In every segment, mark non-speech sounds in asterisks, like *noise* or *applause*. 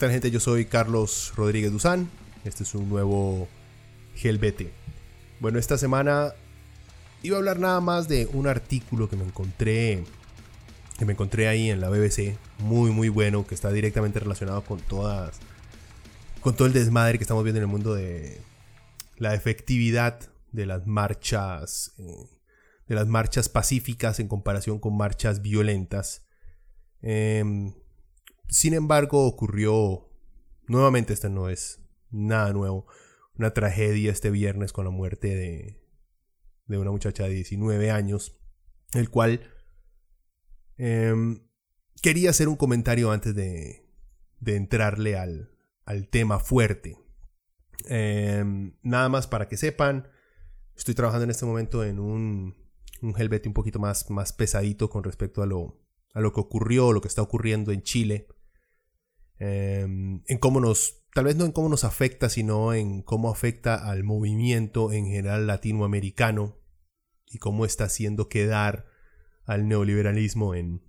Tal gente? Yo soy Carlos Rodríguez Duzán. Este es un nuevo Gelbete. Bueno, esta semana iba a hablar nada más de un artículo que me encontré que me encontré ahí en la BBC, muy muy bueno, que está directamente relacionado con todas con todo el desmadre que estamos viendo en el mundo de la efectividad de las marchas eh, de las marchas pacíficas en comparación con marchas violentas. Em, sin embargo, ocurrió nuevamente, este no es nada nuevo, una tragedia este viernes con la muerte de, de una muchacha de 19 años, el cual em, quería hacer un comentario antes de, de entrarle al, al, tema fuerte. Em, nada más para que sepan, estoy trabajando en este momento en un, un Helvete un poquito más, más pesadito con respecto a lo, a lo que ocurrió, lo que está ocurriendo en Chile. Em, en cómo nos, tal vez no en cómo nos afecta, sino en cómo afecta al movimiento en general latinoamericano y cómo está haciendo quedar al neoliberalismo en,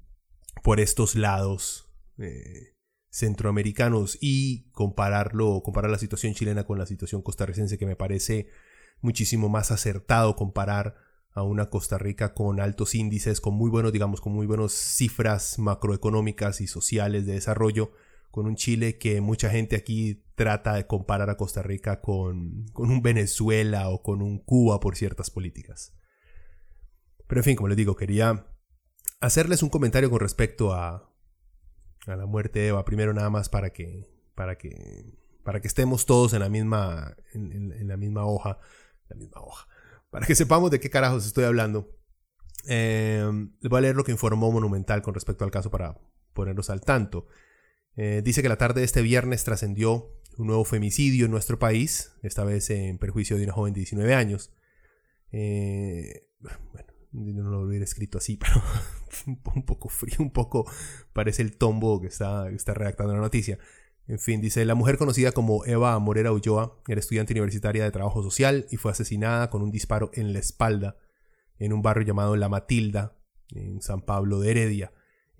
por estos lados eh, centroamericanos y compararlo, comparar la situación chilena con la situación costarricense que me parece muchísimo más acertado comparar a una Costa Rica con altos índices, con muy buenos, digamos, con muy buenas cifras macroeconómicas y sociales de desarrollo, con un Chile que mucha gente aquí trata de comparar a Costa Rica con, con un Venezuela o con un Cuba por ciertas políticas. Pero en fin, como les digo, quería hacerles un comentario con respecto a, a la muerte de Eva. Primero nada más para que, para que, para que estemos todos en la misma, en, la misma hoja, la misma hoja, para que sepamos de qué carajos estoy hablando. Eh, les voy a leer lo que informó Monumental con respecto al caso para ponernos al tanto. Eh, dice que la tarde de este viernes trascendió un nuevo femicidio en nuestro país, esta vez en perjuicio de una joven de 19 años. Eh, bueno, no lo hubiera escrito así, *laughs* pero un poco frío, un poco parece el tombo que está, que está redactando la noticia. En fin, dice, la mujer conocida como Eva Morera Ulloa era estudiante universitaria de trabajo social y fue asesinada con un disparo en la espalda en un barrio llamado La Matilda, en San Pablo de Heredia.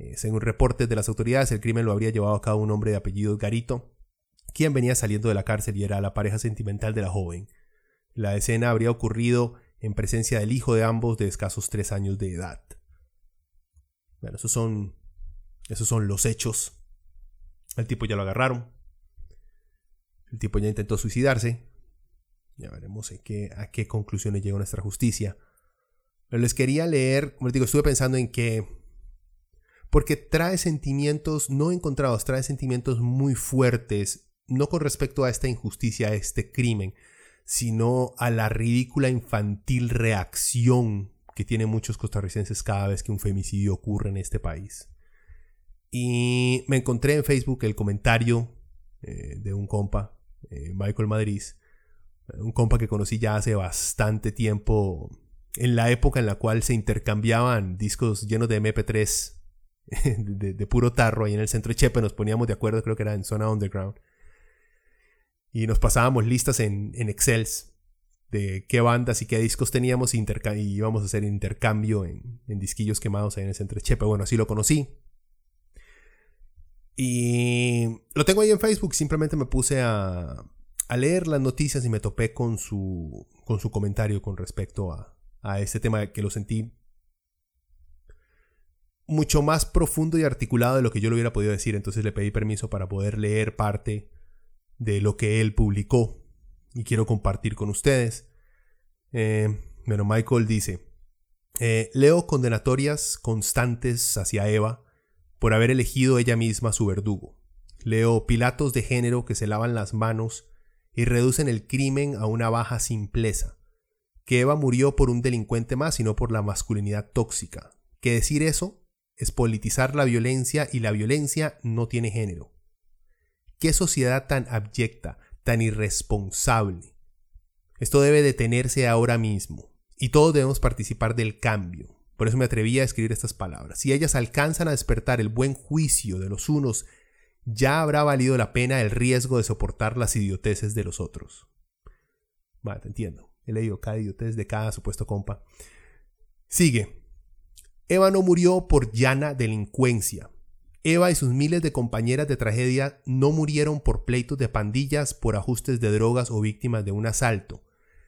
Eh, según reportes de las autoridades, el crimen lo habría llevado a cabo un hombre de apellido Garito, quien venía saliendo de la cárcel y era la pareja sentimental de la joven. La escena habría ocurrido en presencia del hijo de ambos de escasos tres años de edad. Bueno, esos son, esos son los hechos. El tipo ya lo agarraron. El tipo ya intentó suicidarse. Ya veremos qué, a qué conclusiones llega nuestra justicia. Pero les quería leer, como les digo, estuve pensando en que porque trae sentimientos no encontrados, trae sentimientos muy fuertes, no con respecto a esta injusticia, a este crimen, sino a la ridícula infantil reacción que tienen muchos costarricenses cada vez que un femicidio ocurre en este país. Y me encontré en Facebook el comentario eh, de un compa, eh, Michael Madrid, un compa que conocí ya hace bastante tiempo, en la época en la cual se intercambiaban discos llenos de MP3 *laughs* de, puro tarro ahí en el centro de Chepe, nos poníamos de acuerdo, creo que era en zona underground. Y nos pasábamos listas en, en Excel de qué bandas y qué discos teníamos y íbamos a hacer intercambio en, en, disquillos quemados ahí en el centro de Chepe. Bueno, así lo conocí. Y lo tengo ahí en Facebook, simplemente me puse a, a leer las noticias y me topé con su, con su comentario con respecto a, a este tema que lo sentí mucho más profundo y articulado de lo que yo le hubiera podido decir. Entonces le pedí permiso para poder leer parte de lo que él publicó y quiero compartir con ustedes. Eh, bueno, Michael dice, eh, leo condenatorias constantes hacia Eva por haber elegido ella misma su verdugo. Leo Pilatos de género que se lavan las manos y reducen el crimen a una baja simpleza. Que Eva murió por un delincuente más y no por la masculinidad tóxica. Que decir eso es politizar la violencia y la violencia no tiene género. Qué sociedad tan abyecta, tan irresponsable. Esto debe detenerse ahora mismo y todos debemos participar del cambio. Por eso me atreví a escribir estas palabras. Si ellas alcanzan a despertar el buen juicio de los unos ya habrá valido la pena el riesgo de soportar las idioteces de los otros. Vale, te entiendo. He leído cada idiotez de cada supuesto compa. Sigue. Eva no murió por llana delincuencia. Eva y sus miles de compañeras de tragedia no murieron por pleitos de pandillas, por ajustes de drogas o víctimas de un asalto.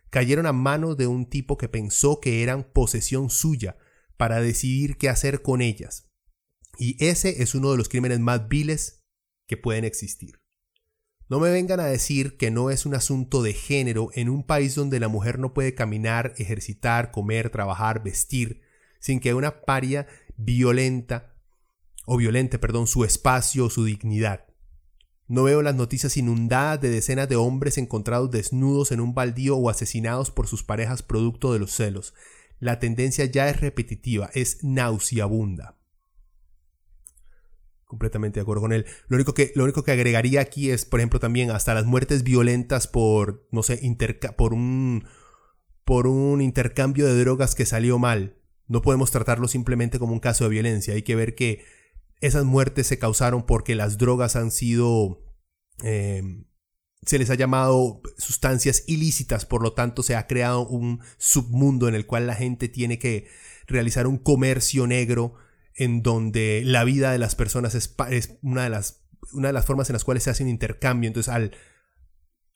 Cayeron a manos de un tipo que pensó que eran posesión suya para decidir qué hacer con ellas. Y ese es uno de los crímenes más viles que pueden existir. No me vengan a decir que no es un asunto de género en un país donde la mujer no puede caminar, ejercitar, comer, trabajar, vestir, sin que una paria violenta o violente, perdón, su espacio o su dignidad. No veo las noticias inundadas de decenas de hombres encontrados desnudos en un baldío o asesinados por sus parejas producto de los celos. La tendencia ya es repetitiva, es nauseabunda completamente de acuerdo con él. Lo único que, lo único que agregaría aquí es, por ejemplo, también hasta las muertes violentas por, no sé, por un, por un intercambio de drogas que salió mal. No podemos tratarlo simplemente como un caso de violencia. Hay que ver que esas muertes se causaron porque las drogas han sido... Em, se les ha llamado sustancias ilícitas, por lo tanto se ha creado un submundo en el cual la gente tiene que realizar un comercio negro en donde la vida de las personas es, una, de las, una de las formas en las cuales se hace un intercambio. Entonces, al,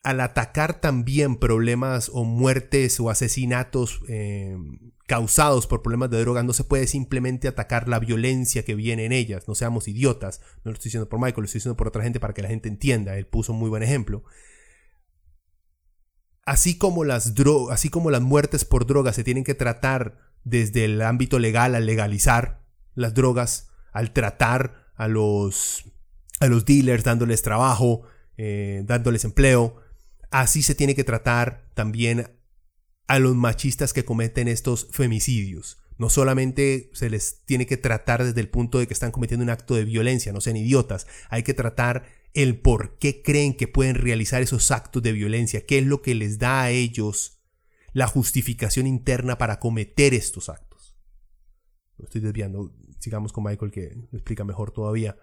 al atacar también problemas o muertes o asesinatos eh, causados por problemas de drogas, no se puede simplemente atacar la violencia que viene en ellas. No seamos idiotas. No lo estoy diciendo por Michael, lo estoy diciendo por otra gente para que la gente entienda. Él puso un muy buen ejemplo. Así como las, así como las muertes por drogas se tienen que tratar desde el ámbito legal al legalizar, las drogas, al tratar a los, a los dealers, dándoles trabajo, eh, dándoles empleo. Así se tiene que tratar también a los machistas que cometen estos femicidios. No solamente se les tiene que tratar desde el punto de que están cometiendo un acto de violencia, no sean idiotas, hay que tratar el por qué creen que pueden realizar esos actos de violencia, qué es lo que les da a ellos la justificación interna para cometer estos actos. Lo estoy desviando, sigamos con Michael que explica mejor todavía.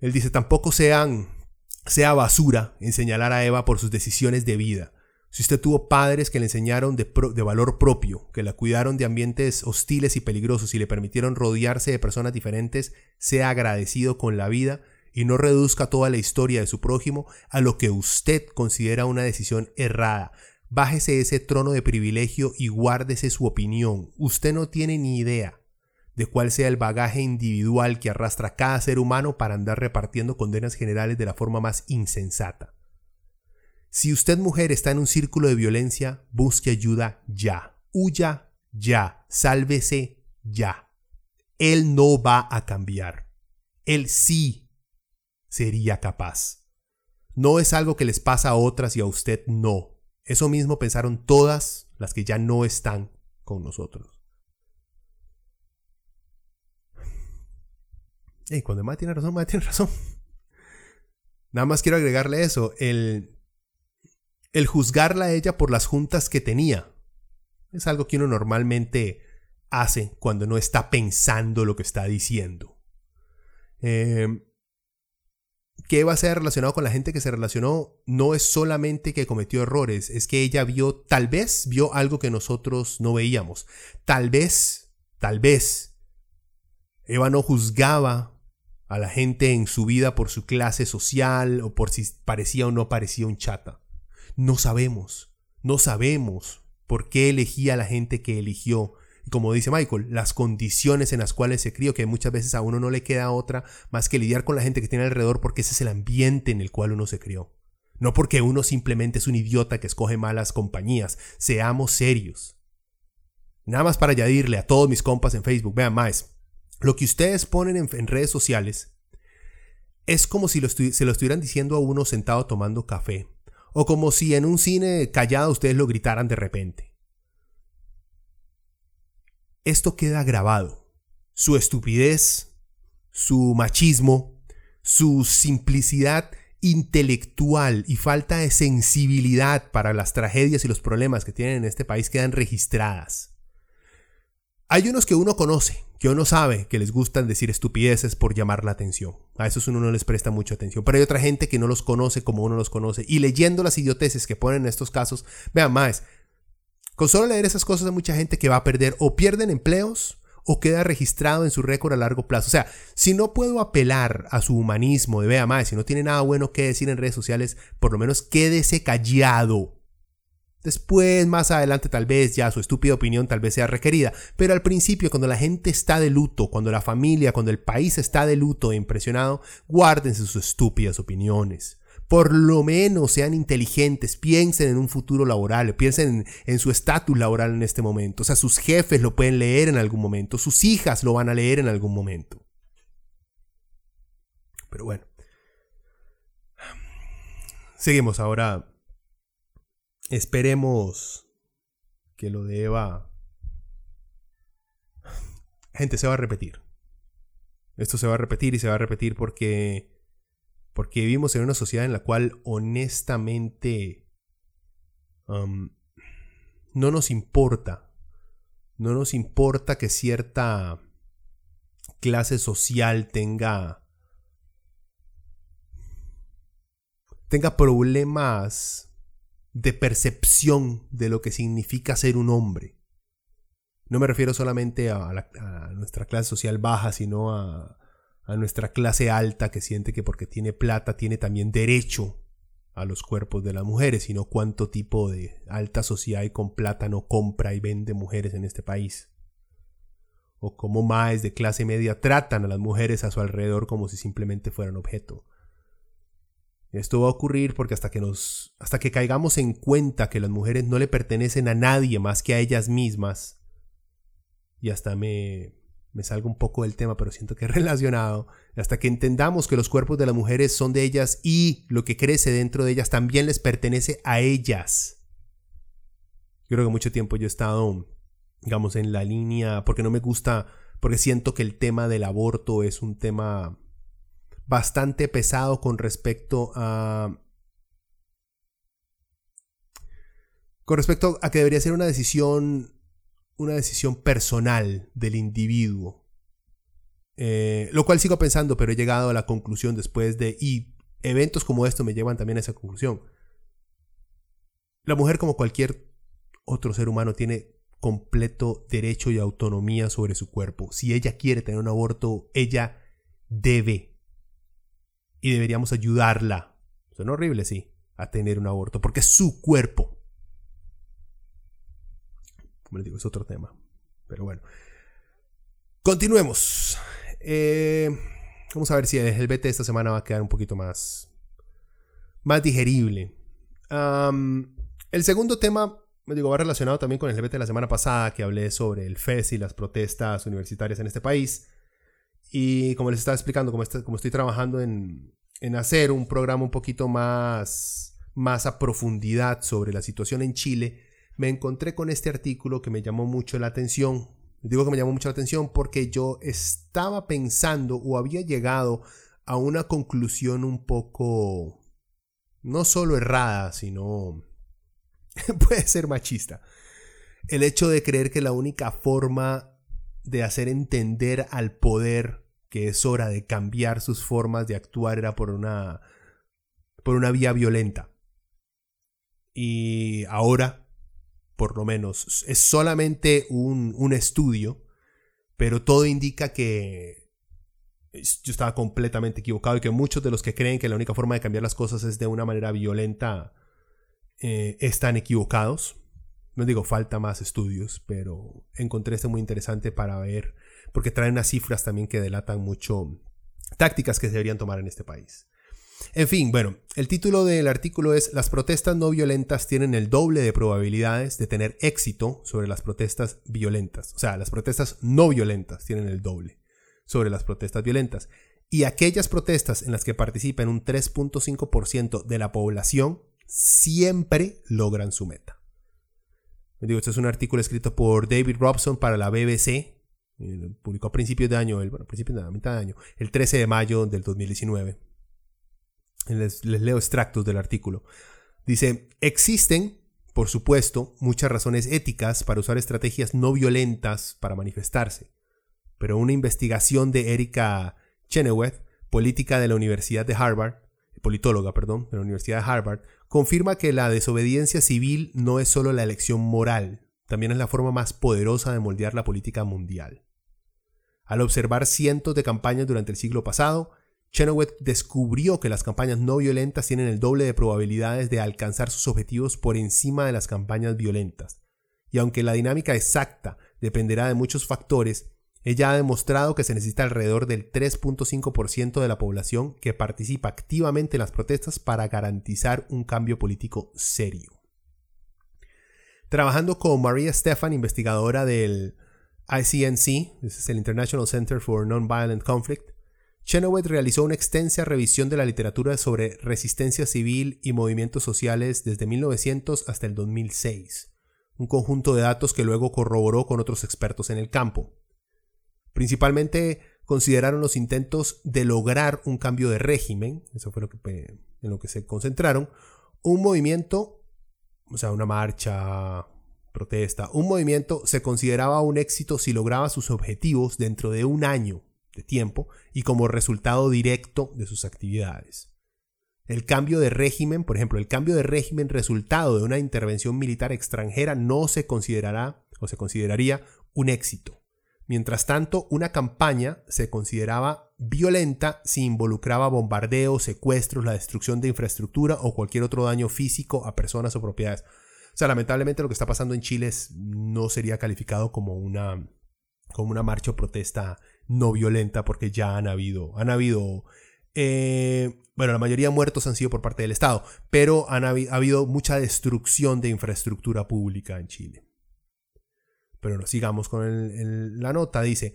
Él dice, tampoco sean, sea basura en señalar a Eva por sus decisiones de vida. Si usted tuvo padres que le enseñaron de, de, valor propio, que la cuidaron de ambientes hostiles y peligrosos y le permitieron rodearse de personas diferentes, sea agradecido con la vida y no reduzca toda la historia de su prójimo a lo que usted considera una decisión errada. Bájese ese trono de privilegio y guárdese su opinión. Usted no tiene ni idea de cuál sea el bagaje individual que arrastra cada ser humano para andar repartiendo condenas generales de la forma más insensata. Si usted mujer está en un círculo de violencia, busque ayuda ya. Huya ya. Sálvese ya. Él no va a cambiar. Él sí sería capaz. No es algo que les pasa a otras y a usted no. Eso mismo pensaron todas las que ya no están con nosotros. Y cuando Mae tiene razón, Mae tiene razón. Nada más quiero agregarle eso, el, el juzgarla a ella por las juntas que tenía. Es algo que uno normalmente hace cuando no está pensando lo que está diciendo. Eh, ¿Qué va a ser relacionado con la gente que se relacionó? No es solamente que cometió errores, es que ella vio, tal vez vio algo que nosotros no veíamos. Tal vez, tal vez, Eva no juzgaba a la gente en su vida por su clase social o por si parecía o no parecía un chata. No sabemos, no sabemos por qué elegía a la gente que eligió. Y como dice Michael, las condiciones en las cuales se crió, que muchas veces a uno no le queda otra más que lidiar con la gente que tiene alrededor porque ese es el ambiente en el cual uno se crió. No porque uno simplemente es un idiota que escoge malas compañías. Seamos serios. Nada más para añadirle a todos mis compas en Facebook, vean más, lo que ustedes ponen en, redes sociales es como si se lo estuvieran diciendo a uno sentado tomando café. O como si en un cine callado ustedes lo gritaran de repente. Esto queda grabado. Su estupidez, su machismo, su simplicidad intelectual y falta de sensibilidad para las tragedias y los problemas que tienen en este país quedan registradas. Hay unos que uno conoce, que uno sabe que les gustan decir estupideces por llamar la atención. A esos uno no les presta mucha atención. Pero hay otra gente que no los conoce como uno los conoce. Y leyendo las idioteces que ponen en estos casos, vean más, con solo leer esas cosas hay mucha gente que va a perder o pierden empleos o queda registrado en su récord a largo plazo. O sea, si no puedo apelar a su humanismo de vea más, si no tiene nada bueno que decir en redes sociales, por lo menos quédese callado. Después, más adelante, tal vez ya su estúpida opinión tal vez sea requerida. Pero al principio, cuando la gente está de luto, cuando la familia, cuando el país está de luto e impresionado, guárdense sus estúpidas opiniones. Por lo menos sean inteligentes, piensen en un futuro laboral, piensen en, su estatus laboral en este momento. O sea, sus jefes lo pueden leer en algún momento, sus hijas lo van a leer en algún momento. Pero bueno. Seguimos ahora Esperemos que lo de Eva... Gente, se va a repetir. Esto se va a repetir y se va a repetir porque... Porque vivimos en una sociedad en la cual honestamente... No nos importa. No nos importa que cierta clase social tenga... tenga problemas de percepción de lo que significa ser un hombre. No me refiero solamente a, nuestra clase social baja, sino a, nuestra clase alta que siente que porque tiene plata tiene también derecho a los cuerpos de las mujeres, sino cuánto tipo de alta sociedad y con plata no compra y vende mujeres en este país. O cómo maes de clase media tratan a las mujeres a su alrededor como si simplemente fueran objeto. Esto va a ocurrir porque hasta que nos hasta que caigamos en cuenta que las mujeres no le pertenecen a nadie más que a ellas mismas y hasta me me salgo un poco del tema, pero siento que es *laughs* relacionado, hasta que entendamos que los cuerpos de las mujeres son de ellas y lo que crece dentro de ellas también les pertenece a ellas. Yo creo que mucho tiempo yo he estado, digamos, en la línea, porque no me gusta, porque siento que el tema del aborto es un tema bastante pesado con respecto a... Con respecto a que debería ser una decisión, una decisión personal del individuo. Eh, lo cual sigo pensando, pero he llegado a la conclusión después de... Y eventos como esto me llevan también a esa conclusión. La mujer, como cualquier otro ser humano, tiene completo derecho y autonomía sobre su cuerpo. Si ella quiere tener un aborto, ella debe y deberíamos ayudarla. Suena horrible, sí, a tener un aborto, porque es su cuerpo. Como les digo, es otro tema. Pero bueno. Continuemos. Eh, vamos a ver si el BT esta semana va a quedar un poquito más, más digerible. el segundo tema, me digo, va relacionado también con el BT de la semana pasada, que hablé sobre el FES y las protestas universitarias en este país. Y como les estaba explicando, como, estoy trabajando en, en, hacer un programa un poquito más, más a profundidad sobre la situación en Chile, me encontré con este artículo que me llamó mucho la atención. Digo que me llamó mucho la atención porque yo estaba pensando o había llegado a una conclusión un poco, no solo errada, sino *laughs* puede ser machista. El hecho de creer que la única forma de hacer entender al poder que es hora de cambiar sus formas de actuar era por una, por una vía violenta. Y ahora, por lo menos, es solamente un, un estudio, pero todo indica que yo estaba completamente equivocado y que muchos de los que creen que la única forma de cambiar las cosas es de una manera violenta eh, están equivocados. No digo falta más estudios, pero encontré este muy interesante para ver porque traen unas cifras también que delatan mucho tácticas que se deberían tomar en este país. En fin, bueno, el título del artículo es Las protestas no violentas tienen el doble de probabilidades de tener éxito sobre las protestas violentas. O sea, las protestas no violentas tienen el doble sobre las protestas violentas. y aquellas protestas en las que participa un 3.5% de la población siempre logran su meta. Este es un artículo escrito por David Robson para la BBC, publicó a principios de año, el, bueno, principios de la mitad de año, el 13 de mayo del 2019. Les, les leo extractos del artículo. Dice, existen, por supuesto, muchas razones éticas para usar estrategias no violentas para manifestarse, pero una investigación de Erika Chenoweth, política de la Universidad de Harvard, politóloga, perdón, de la Universidad de Harvard, confirma que la desobediencia civil no es solo la elección moral, también es la forma más poderosa de moldear la política mundial. Al observar cientos de campañas durante el siglo pasado, Chenoweth descubrió que las campañas no violentas tienen el doble de probabilidades de alcanzar sus objetivos por encima de las campañas violentas. Y aunque la dinámica exacta dependerá de muchos factores, ella ha demostrado que se necesita alrededor del 3.5% de la población que participa activamente en las protestas para garantizar un cambio político serio. Trabajando con Maria Stefan, investigadora del ICNC, es el International Center for Nonviolent Conflict, Chenoweth realizó una extensa revisión de la literatura sobre resistencia civil y movimientos sociales desde 1900 hasta el 2006, un conjunto de datos que luego corroboró con otros expertos en el campo. Principalmente consideraron los intentos de lograr un cambio de régimen, eso fue lo que, en lo que se concentraron, un movimiento, o sea, una marcha, protesta, un movimiento se consideraba un éxito si lograba sus objetivos dentro de un año de tiempo y como resultado directo de sus actividades. El cambio de régimen, por ejemplo, el cambio de régimen resultado de una intervención militar extranjera no se considerará o se consideraría un éxito. Mientras tanto, una campaña se consideraba violenta si involucraba bombardeos, secuestros, la destrucción de infraestructura o cualquier otro daño físico a personas o propiedades. O sea, lamentablemente lo que está pasando en Chile no sería calificado como una, como una marcha o protesta no violenta porque ya han habido, han habido, eh, bueno, la mayoría de muertos han sido por parte del Estado, pero han ha habido mucha destrucción de infraestructura pública en Chile. Pero sigamos con la nota, dice...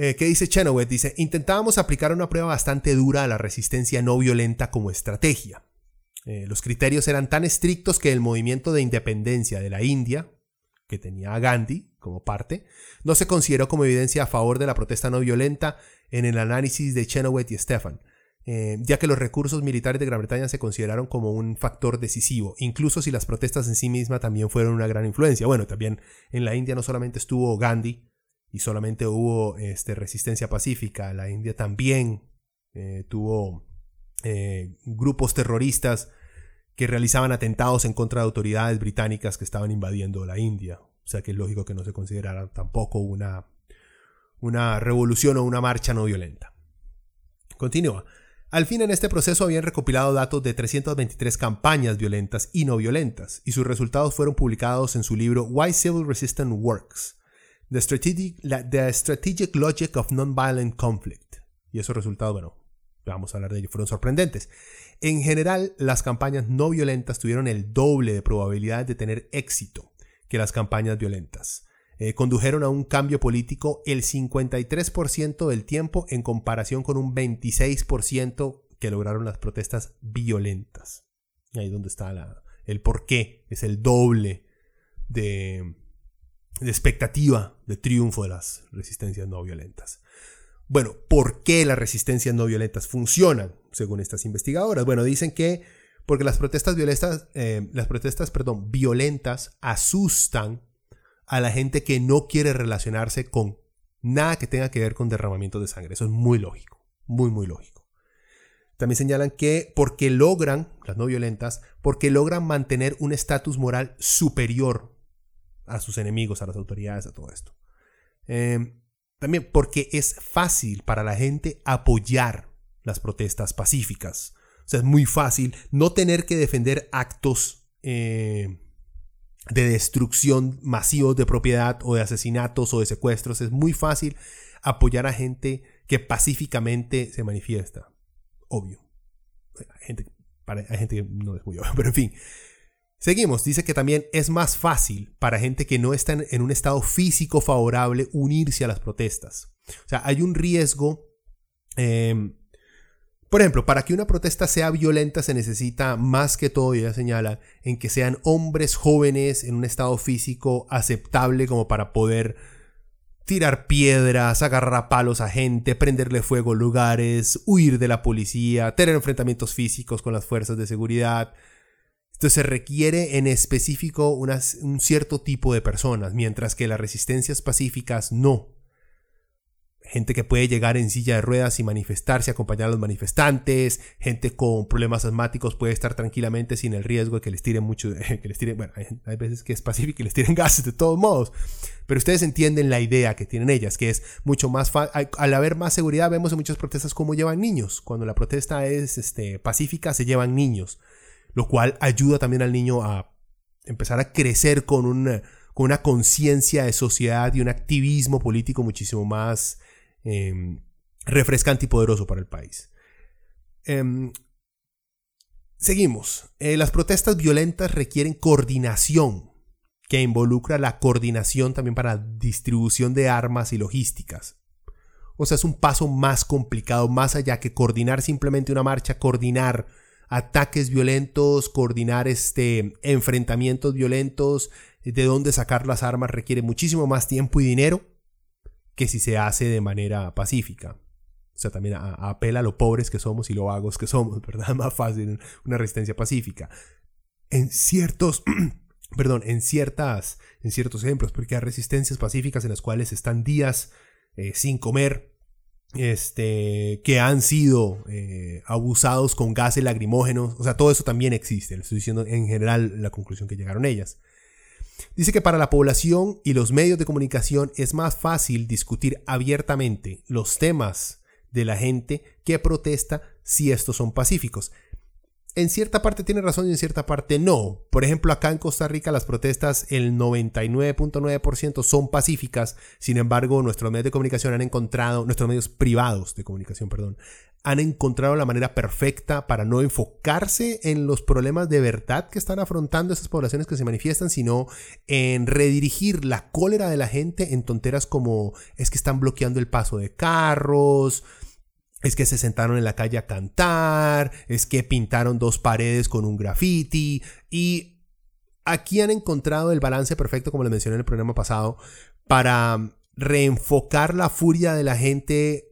Eh, ¿Qué dice Chenoweth? Dice, intentábamos aplicar una prueba bastante dura a la resistencia no violenta como estrategia. Eh, los criterios eran tan estrictos que el movimiento de independencia de la India, que tenía a Gandhi como parte, no se consideró como evidencia a favor de la protesta no violenta en el análisis de Chenoweth y Stefan, eh, ya que los recursos militares de Gran Bretaña se consideraron como un factor decisivo, incluso si las protestas en sí mismas también fueron una gran influencia. Bueno, también en la India no solamente estuvo Gandhi y solamente hubo este, resistencia pacífica, la India también eh, tuvo eh, grupos terroristas que realizaban atentados en contra de autoridades británicas que estaban invadiendo la India. O sea que es lógico que no se considerara tampoco una, una revolución o una marcha no violenta. Continúa. Al fin en este proceso habían recopilado datos de 323 campañas violentas y no violentas, y sus resultados fueron publicados en su libro Why Civil Resistance Works, The Strategic, Logic of Nonviolent Conflict. Y esos resultados, bueno, vamos a hablar de ellos, fueron sorprendentes. En general, las campañas no violentas tuvieron el doble de probabilidades de tener éxito que las campañas violentas. Eh, condujeron a un cambio político el 53% del tiempo en comparación con un 26% que lograron las protestas violentas. Ahí donde está la, el por qué, es el doble de, de expectativa de triunfo de las resistencias no violentas. Bueno, ¿por qué las resistencias no violentas funcionan, según estas investigadoras? Bueno, dicen que porque las protestas violentas, eh, las protestas, perdón, violentas asustan a la gente que no quiere relacionarse con nada que tenga que ver con derramamiento de sangre. Eso es muy lógico, muy, muy lógico. También señalan que porque logran, las no violentas, porque logran mantener un estatus moral superior a sus enemigos, a las autoridades, a todo esto. Eh, también porque es fácil para la gente apoyar las protestas pacíficas. O sea, es muy fácil no tener que defender actos eh, de destrucción masivos de propiedad o de asesinatos o de secuestros. Es muy fácil apoyar a gente que pacíficamente se manifiesta. Obvio. Hay gente, hay gente que no es muy obvio, *laughs* pero en fin. Seguimos, dice que también es más fácil para gente que no está en un estado físico favorable unirse a las protestas. O sea, hay un riesgo Em, por ejemplo, para que una protesta sea violenta se necesita más que todo, y ella señala, en que sean hombres jóvenes en un estado físico aceptable como para poder tirar piedras, agarrar palos a gente, prenderle fuego a lugares, huir de la policía, tener enfrentamientos físicos con las fuerzas de seguridad. Entonces se requiere en específico un cierto tipo de personas, mientras que las resistencias pacíficas no gente que puede llegar en silla de ruedas y manifestarse, acompañar a los manifestantes, gente con problemas asmáticos puede estar tranquilamente sin el riesgo de que les tiren mucho, *laughs* que les tiren, bueno, hay, veces que es pacífico y les tiren *laughs* gases de todos modos, pero ustedes entienden la idea que tienen ellas, que es mucho más fácil, al haber más seguridad vemos en muchas protestas cómo llevan niños, cuando la protesta es este, pacífica se llevan niños, lo cual ayuda también al niño a empezar a crecer con una, con una conciencia de sociedad y un activismo político muchísimo más Em, refrescante y poderoso para el país. Em, seguimos. Eh, las protestas violentas requieren coordinación, que involucra la coordinación también para distribución de armas y logísticas. O sea, es un paso más complicado, más allá que coordinar simplemente una marcha, coordinar ataques violentos, coordinar este, enfrentamientos violentos, de dónde sacar las armas requiere muchísimo más tiempo y dinero que si se hace de manera pacífica. O sea, también apela a lo pobres que somos y lo vagos que somos, *laughs* ¿verdad? Más fácil una resistencia pacífica. En ciertos, *clears throat* perdón, en ciertas, en ciertos ejemplos, porque hay resistencias pacíficas en las cuales están días eh, sin comer, este, que han sido eh, abusados con gases lacrimógenos, o sea, todo eso también existe. Estoy diciendo en general la conclusión que llegaron ellas. Dice que para la población y los medios de comunicación es más fácil discutir abiertamente los temas de la gente que protesta si estos son pacíficos en cierta parte tiene razón y en cierta parte no. Por ejemplo, acá en Costa Rica las protestas, el 99.9% son pacíficas. Sin embargo, nuestros medios de comunicación han encontrado, nuestros medios privados de comunicación, perdón, han encontrado la manera perfecta para no enfocarse en los problemas de verdad que están afrontando esas poblaciones que se manifiestan, sino en redirigir la cólera de la gente en tonteras como es que están bloqueando el paso de carros, es que se sentaron en la calle a cantar, es que pintaron dos paredes con un graffiti y aquí han encontrado el balance perfecto, como les mencioné en el programa pasado, para reenfocar la furia de la gente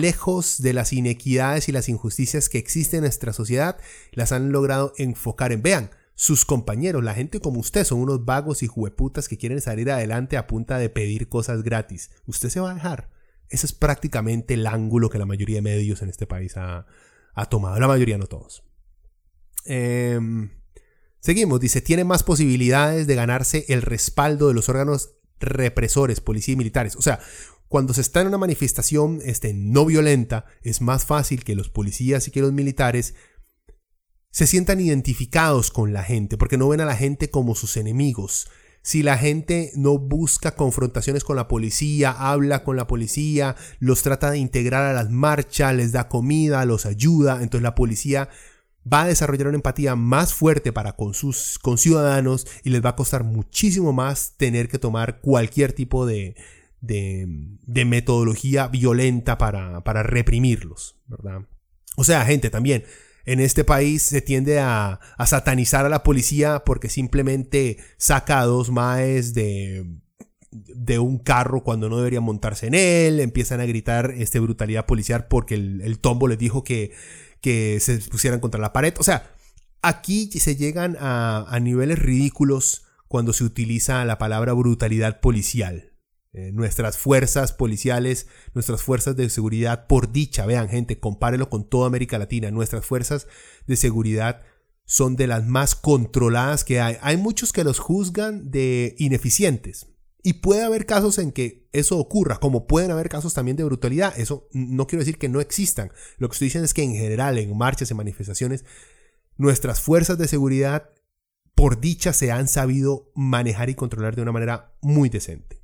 lejos de las inequidades y las injusticias que existen en nuestra sociedad, las han logrado enfocar en, vean, sus compañeros, la gente como usted, son unos vagos y jueputas que quieren salir adelante a punta de pedir cosas gratis. Usted se va a dejar. Ese es prácticamente el ángulo que la mayoría de medios en este país ha, tomado. La mayoría, no todos. Em, seguimos, dice, tiene más posibilidades de ganarse el respaldo de los órganos represores, policía y militares. O sea, cuando se está en una manifestación este, no violenta, es más fácil que los policías y que los militares se sientan identificados con la gente, porque no ven a la gente como sus enemigos, si la gente no busca confrontaciones con la policía, habla con la policía, los trata de integrar a las marchas, les da comida, los ayuda, entonces la policía va a desarrollar una empatía más fuerte para con sus ciudadanos y les va a costar muchísimo más tener que tomar cualquier tipo de, de, metodología violenta para, para reprimirlos, ¿verdad? O sea, gente, también en este país se tiende a, satanizar a la policía porque simplemente saca a dos maes de, de un carro cuando no deberían montarse en él, empiezan a gritar este, brutalidad policial porque el, tombo les dijo que, que se pusieran contra la pared. O sea, aquí se llegan a, a niveles ridículos cuando se utiliza la palabra brutalidad policial. Eh, nuestras fuerzas policiales, nuestras fuerzas de seguridad, por dicha, vean gente, compárelo con toda América Latina, nuestras fuerzas de seguridad son de las más controladas que hay. Hay muchos que los juzgan de ineficientes. Y puede haber casos en que eso ocurra, como pueden haber casos también de brutalidad. Eso no quiero decir que no existan. Lo que estoy diciendo es que en general, en marchas, en manifestaciones, nuestras fuerzas de seguridad, por dicha, se han sabido manejar y controlar de una manera muy decente.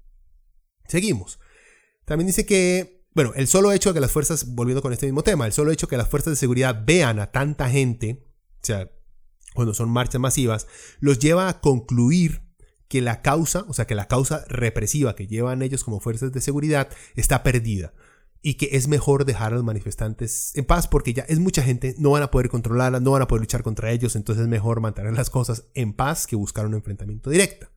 Seguimos. También dice que, bueno, el solo hecho de que las fuerzas, volviendo con este mismo tema, el solo hecho de que las fuerzas de seguridad vean a tanta gente, o sea, cuando son marchas masivas, los lleva a concluir que la causa, o sea, que la causa represiva que llevan ellos como fuerzas de seguridad está perdida. y que es mejor dejar a los manifestantes en paz porque ya es mucha gente, no van a poder controlarla, no van a poder luchar contra ellos, entonces es mejor mantener las cosas en paz que buscar un enfrentamiento directo.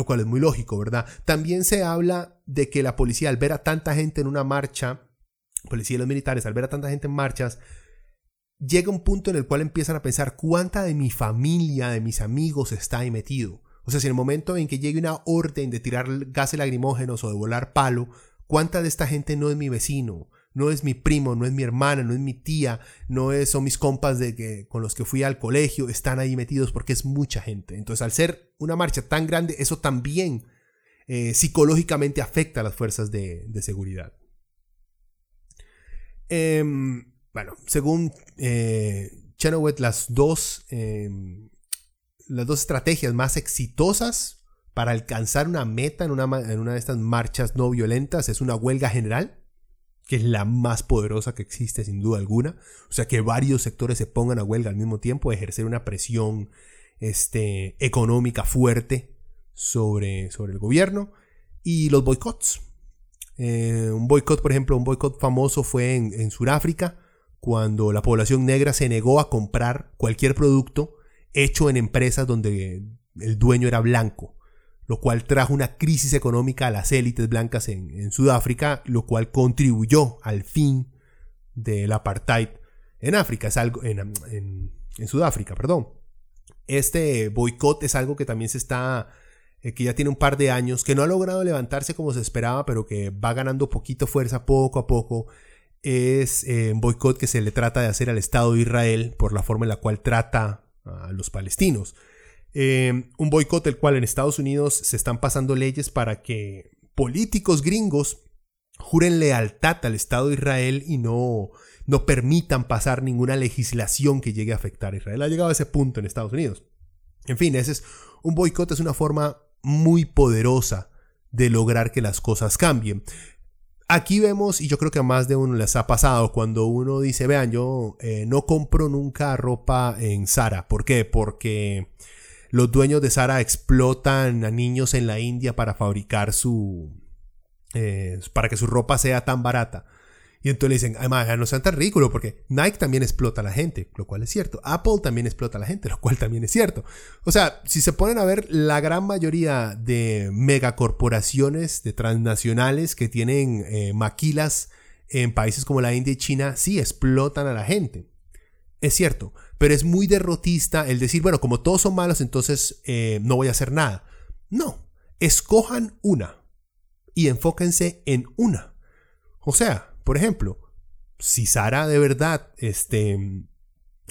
Lo cual es muy lógico, ¿verdad? También se habla de que la policía al ver a tanta gente en una marcha, policía y los militares al ver a tanta gente en marchas, llega un punto en el cual empiezan a pensar cuánta de mi familia, de mis amigos está ahí metido. O sea, si en el momento en que llegue una orden de tirar gases lacrimógenos o de volar palo, ¿cuánta de esta gente no es mi vecino? No es mi primo, no es mi hermana, no es mi tía, no es, son mis compas de que, con los que fui al colegio, están ahí metidos porque es mucha gente. Entonces, al ser una marcha tan grande, eso también eh, psicológicamente afecta a las fuerzas de, seguridad. Em, bueno, según eh, Chenoweth, las dos, em, las dos estrategias más exitosas para alcanzar una meta en una, en una de estas marchas no violentas es una huelga general, que es la más poderosa que existe sin duda alguna. O sea, que varios sectores se pongan a huelga al mismo tiempo, ejercer una presión este, económica fuerte sobre, sobre el gobierno. Y los boicots. Eh, un boicot, por ejemplo, un boicot famoso fue en, en Sudáfrica, cuando la población negra se negó a comprar cualquier producto hecho en empresas donde el dueño era blanco, lo cual trajo una crisis económica a las élites blancas en, Sudáfrica, lo cual contribuyó al fin del apartheid en África, es algo en, Sudáfrica, perdón. Este boicot es algo que también se está eh, que ya tiene un par de años, que no ha logrado levantarse como se esperaba, pero que va ganando poquito fuerza poco a poco es eh, un boicot que se le trata de hacer al Estado de Israel por la forma en la cual trata a los palestinos. Eh, un boicot el cual en Estados Unidos se están pasando leyes para que políticos gringos juren lealtad al Estado de Israel y no, no permitan pasar ninguna legislación que llegue a afectar a Israel. Ha llegado a ese punto en Estados Unidos. En fin, ese es un boicot, es una forma muy poderosa de lograr que las cosas cambien. Aquí vemos, y yo creo que a más de uno les ha pasado, cuando uno dice, vean, yo eh, no compro nunca ropa en Zara. ¿Por qué? Porque los dueños de Zara explotan a niños en la India para fabricar su... Eh, para que su ropa sea tan barata. Y entonces le dicen, además, no sean tan ridículo porque Nike también explota a la gente, lo cual es cierto. Apple también explota a la gente, *laughs* lo cual también es cierto. O sea, si se ponen a ver, la gran mayoría de megacorporaciones, de transnacionales que tienen eh, maquilas en países como la India y China, sí explotan a la gente. Es cierto, pero es muy derrotista el decir, bueno, como todos son malos, entonces eh, no voy a hacer nada. No, escojan una y enfóquense en una. O sea, por ejemplo, si Sara de verdad este,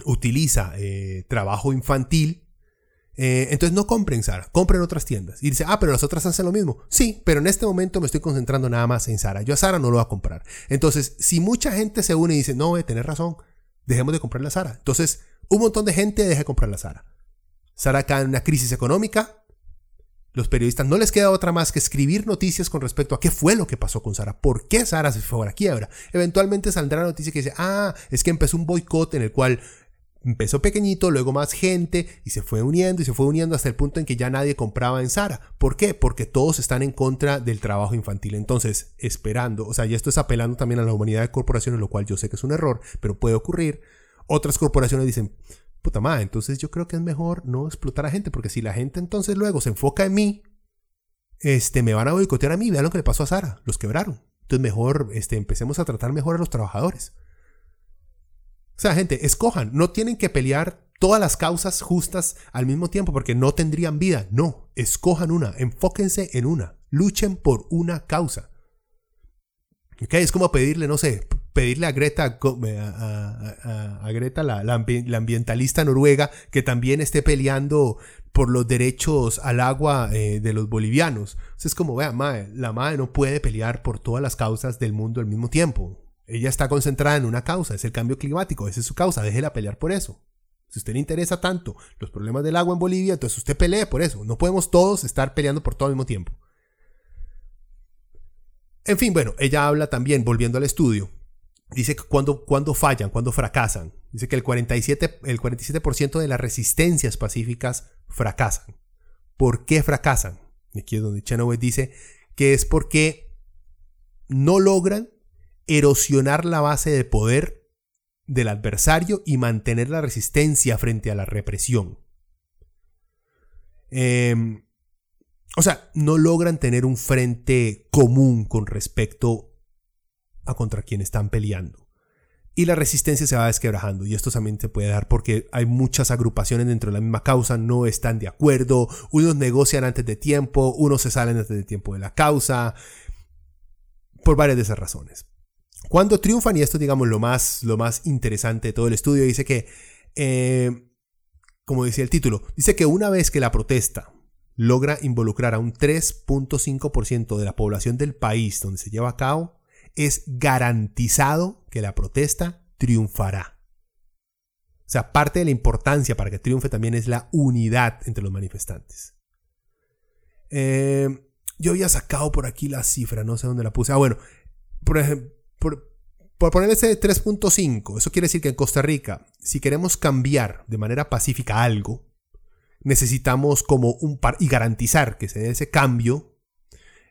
utiliza eh, trabajo infantil, eh, entonces no compren Sara, compren otras tiendas. Y dice, ah, pero las otras hacen lo mismo. Sí, pero en este momento me estoy concentrando nada más en Sara. Yo a Sara no lo voy a comprar. Entonces, si mucha gente se une y dice, no, a tener razón, dejemos de comprar la Sara. Entonces, un montón de gente deja de comprar la Sara. Sara cae en una crisis económica, los periodistas no les queda otra más que escribir noticias con respecto a qué fue lo que pasó con Sara, por qué Sara se fue a la quiebra. Eventualmente saldrá la noticia que dice, ah, es que empezó un boicot en el cual empezó pequeñito, luego más gente y se fue uniendo y se fue uniendo hasta el punto en que ya nadie compraba en Sara. ¿Por qué? Porque todos están en contra del trabajo infantil. Entonces, esperando, o sea, y esto es apelando también a la humanidad de corporaciones, lo cual yo sé que es un error, pero puede ocurrir. Otras corporaciones dicen, puta madre, entonces yo creo que es mejor no explotar a gente, porque si la gente entonces luego se enfoca en mí, este, me van a boicotear a mí, vean lo que le pasó a Sara, los quebraron. Entonces mejor, este, empecemos a tratar mejor a los trabajadores. O sea, gente, escojan, no tienen que pelear todas las causas justas al mismo tiempo porque no tendrían vida. No, escojan una, enfóquense en una, luchen por una causa. ¿Ok? Es como pedirle, no sé, pedirle a Greta, eh, a, Greta la, la, ambientalista noruega, que también esté peleando por los derechos al agua eh, de los bolivianos. es como, vea, la madre no puede pelear por todas las causas del mundo al mismo tiempo. Ella está concentrada en una causa, es el cambio climático, esa es su causa, déjela pelear por eso. Si usted le interesa tanto los problemas del agua en Bolivia, entonces usted pelee por eso. No podemos todos estar peleando por todo al mismo tiempo. En fin, bueno, ella habla también, volviendo al estudio, dice que cuando, cuando fallan, cuando fracasan. Dice que el 47%, el 47 de las resistencias pacíficas fracasan. ¿Por qué fracasan? Aquí es donde Chenoweth dice que es porque no logran erosionar la base de poder del adversario y mantener la resistencia frente a la represión. Em, o sea, no logran tener un frente común con respecto a contra quien están peleando. Y la resistencia se va desquebrajando. Y esto también se puede dar porque hay muchas agrupaciones dentro de la misma causa, no están de acuerdo, unos negocian antes de tiempo, unos se salen antes de tiempo de la causa, por varias de esas razones. Cuando triunfan, y esto digamos lo más, lo más interesante de todo el estudio, dice que, eh, como decía el título, dice que una vez que la protesta logra involucrar a un 3.5% de la población del país donde se lleva a cabo, es garantizado que la protesta triunfará. O sea, parte de la importancia para que triunfe también es la unidad entre los manifestantes. Eh, yo había sacado por aquí la cifra, no sé dónde la puse. Ah, bueno, por ejemplo, por, poner ese 3.5, eso quiere decir que en Costa Rica, si queremos cambiar de manera pacífica algo, necesitamos como un par y garantizar que se dé ese cambio,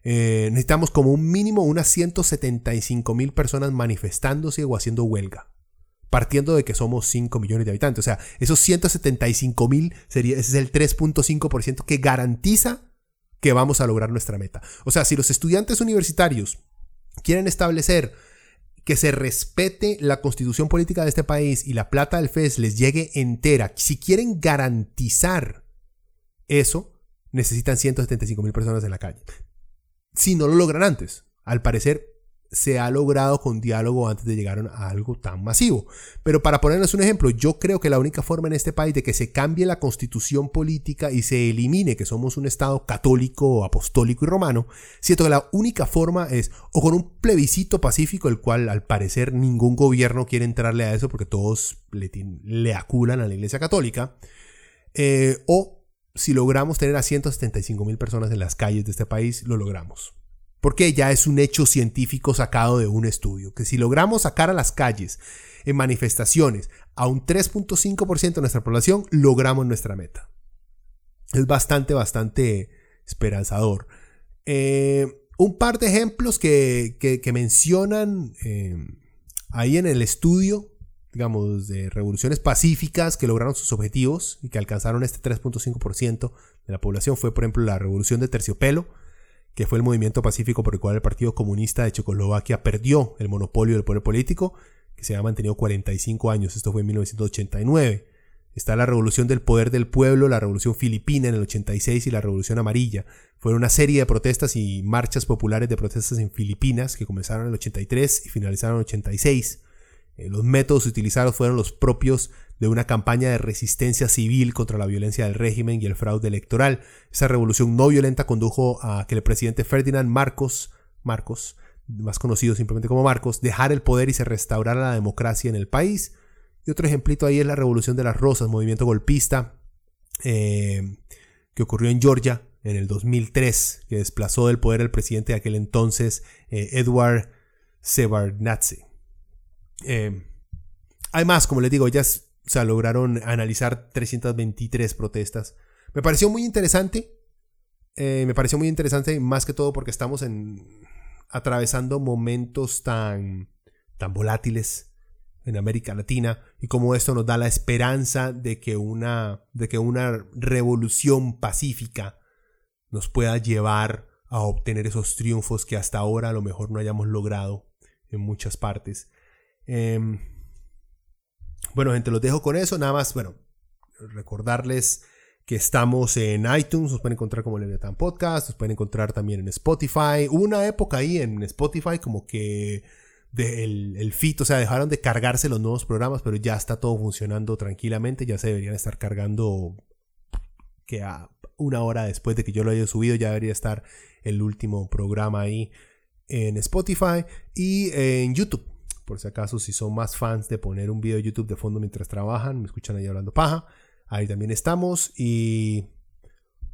eh, necesitamos como un mínimo unas 175 mil personas manifestándose o haciendo huelga. Partiendo de que somos 5 millones de habitantes. O sea, esos 175 mil sería, ese es el 3.5% que garantiza que vamos a lograr nuestra meta. O sea, si los estudiantes universitarios quieren establecer que se respete la constitución política de este país y la plata del FES les llegue entera, si quieren garantizar eso, necesitan 175 mil personas en la calle. Si no lo logran antes, al parecer se ha logrado con diálogo antes de llegar a algo tan masivo. Pero para ponerles un ejemplo, yo creo que la única forma en este país de que se cambie la constitución política y se elimine que somos un Estado católico, apostólico y romano, siento que la única forma es o con un plebiscito pacífico, el cual al parecer ningún gobierno quiere entrarle a eso porque todos le, aculan a la Iglesia Católica, eh, o si logramos tener a 175 mil personas en las calles de este país, lo logramos. Porque ya es un hecho científico sacado de un estudio, que si logramos sacar a las calles en manifestaciones a un 3.5% de nuestra población, logramos nuestra meta. Es bastante, bastante esperanzador. Eh, un par de ejemplos que, mencionan eh, ahí en el estudio, digamos, de revoluciones pacíficas que lograron sus objetivos y que alcanzaron este 3.5% de la población fue, por ejemplo, la revolución de terciopelo, que fue el movimiento pacífico por el cual el Partido Comunista de Checoslovaquia perdió el monopolio del poder político, que se ha mantenido 45 años, esto fue en 1989. Está la Revolución del Poder del Pueblo, la Revolución Filipina en el 86 y la Revolución Amarilla. Fueron una serie de protestas y marchas populares de protestas en Filipinas que comenzaron en el 83 y finalizaron en el 86. Eh, los métodos utilizados fueron los propios de una campaña de resistencia civil contra la violencia del régimen y el fraude electoral. Esa revolución no violenta condujo a que el presidente Ferdinand Marcos, Marcos, más conocido simplemente como Marcos, dejara el poder y se restaurara la democracia en el país. Y otro ejemplito ahí es la Revolución de las Rosas, movimiento golpista eh, que ocurrió en Georgia en el 2003, que desplazó del poder al presidente de aquel entonces, eh, Edward Shevardnadze. Eh, además, como les digo, ellas lograron analizar 323 protestas. Me pareció muy interesante. Eh, me pareció muy interesante más que todo porque estamos en, atravesando momentos tan, tan volátiles en América Latina y como esto nos da la esperanza de que una, de que una revolución pacífica nos pueda llevar a obtener esos triunfos que hasta ahora a lo mejor no hayamos logrado en muchas partes. Em, bueno, gente, los dejo con eso. Nada más, bueno, recordarles que estamos en iTunes, nos pueden encontrar como Leviathan Podcast, nos pueden encontrar también en Spotify. Hubo una época ahí en Spotify como que el, el o sea, dejaron de cargarse los nuevos programas, pero ya está todo funcionando tranquilamente, ya se deberían estar cargando que a una hora después de que yo lo haya subido ya debería estar el último programa ahí en Spotify y en YouTube por si acaso, si son más fans de poner un video de YouTube de fondo mientras trabajan, me escuchan ahí hablando paja. Ahí también estamos. Y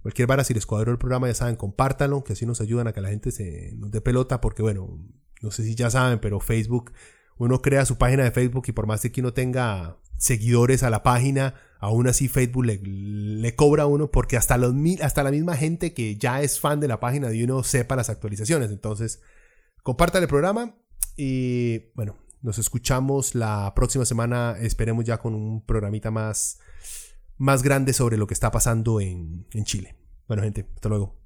cualquier vara, si les cuadró el programa, ya saben, compártanlo, que así nos ayudan a que la gente se nos dé pelota. Porque, bueno, no sé si ya saben, pero Facebook, uno crea su página de Facebook y por más de que uno tenga seguidores a la página, aún así Facebook le, cobra a uno porque hasta, los, hasta la misma gente que ya es fan de la página de uno sepa las actualizaciones. Entonces, compartan el programa y bueno, nos escuchamos la próxima semana. Esperemos ya con un programita más, más grande sobre lo que está pasando en, en Chile. Bueno, gente, hasta luego.